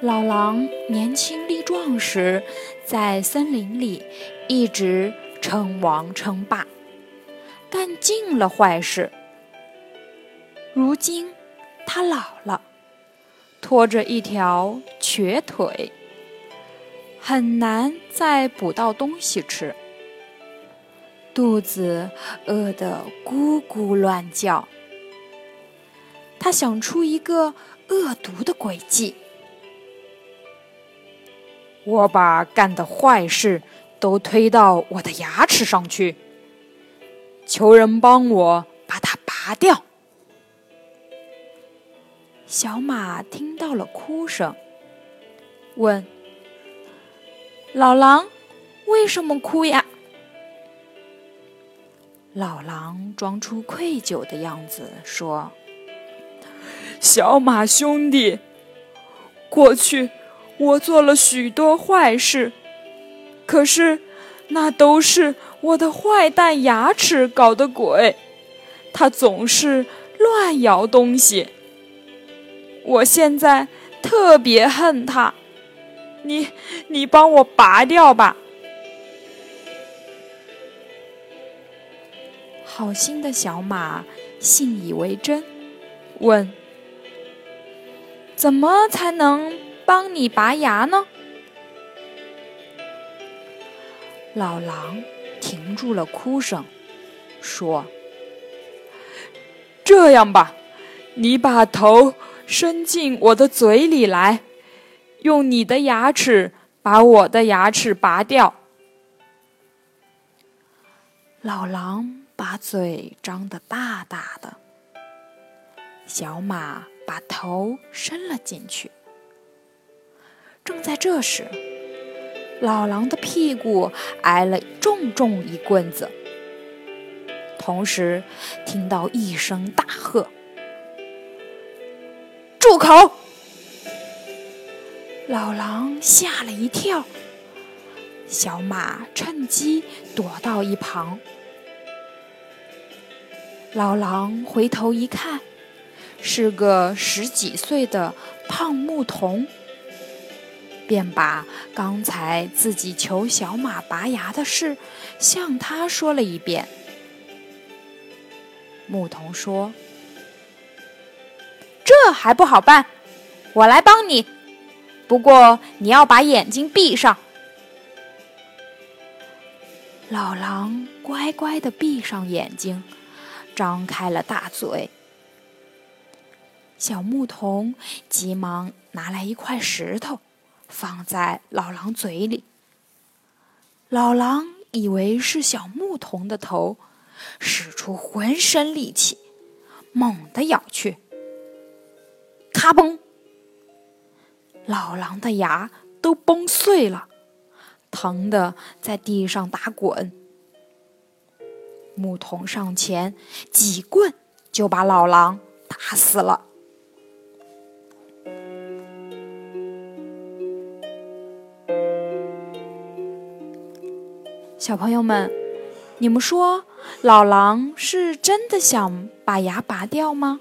老狼年轻力壮时，在森林里一直称王称霸，干尽了坏事。如今他老了，拖着一条瘸腿，很难再捕到东西吃，肚子饿得咕咕乱叫。他想出一个恶毒的诡计。我把干的坏事都推到我的牙齿上去，求人帮我把它拔掉。小马听到了哭声，问：“老狼，为什么哭呀？”老狼装出愧疚的样子说：“小马兄弟，过去……”我做了许多坏事，可是那都是我的坏蛋牙齿搞的鬼，它总是乱咬东西。我现在特别恨它，你你帮我拔掉吧。好心的小马信以为真，问：怎么才能？帮你拔牙呢？老狼停住了哭声，说：“这样吧，你把头伸进我的嘴里来，用你的牙齿把我的牙齿拔掉。”老狼把嘴张得大大的，小马把头伸了进去。正在这时，老狼的屁股挨了重重一棍子，同时听到一声大喝：“住口！”老狼吓了一跳，小马趁机躲到一旁。老狼回头一看，是个十几岁的胖牧童。便把刚才自己求小马拔牙的事向他说了一遍。牧童说：“这还不好办，我来帮你。不过你要把眼睛闭上。”老狼乖乖的闭上眼睛，张开了大嘴。小牧童急忙拿来一块石头。放在老狼嘴里，老狼以为是小牧童的头，使出浑身力气，猛地咬去。咔嘣！老狼的牙都崩碎了，疼得在地上打滚。牧童上前几棍就把老狼打死了。小朋友们，你们说老狼是真的想把牙拔掉吗？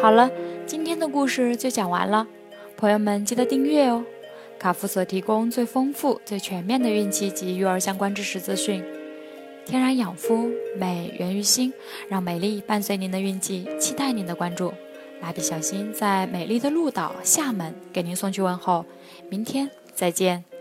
好了，今天的故事就讲完了，朋友们记得订阅哦。卡夫所提供最丰富、最全面的孕期及育儿相关知识资讯，天然养肤，美源于心，让美丽伴随您的孕期，期待您的关注。蜡笔小新在美丽的鹭岛厦门给您送去问候，明天再见。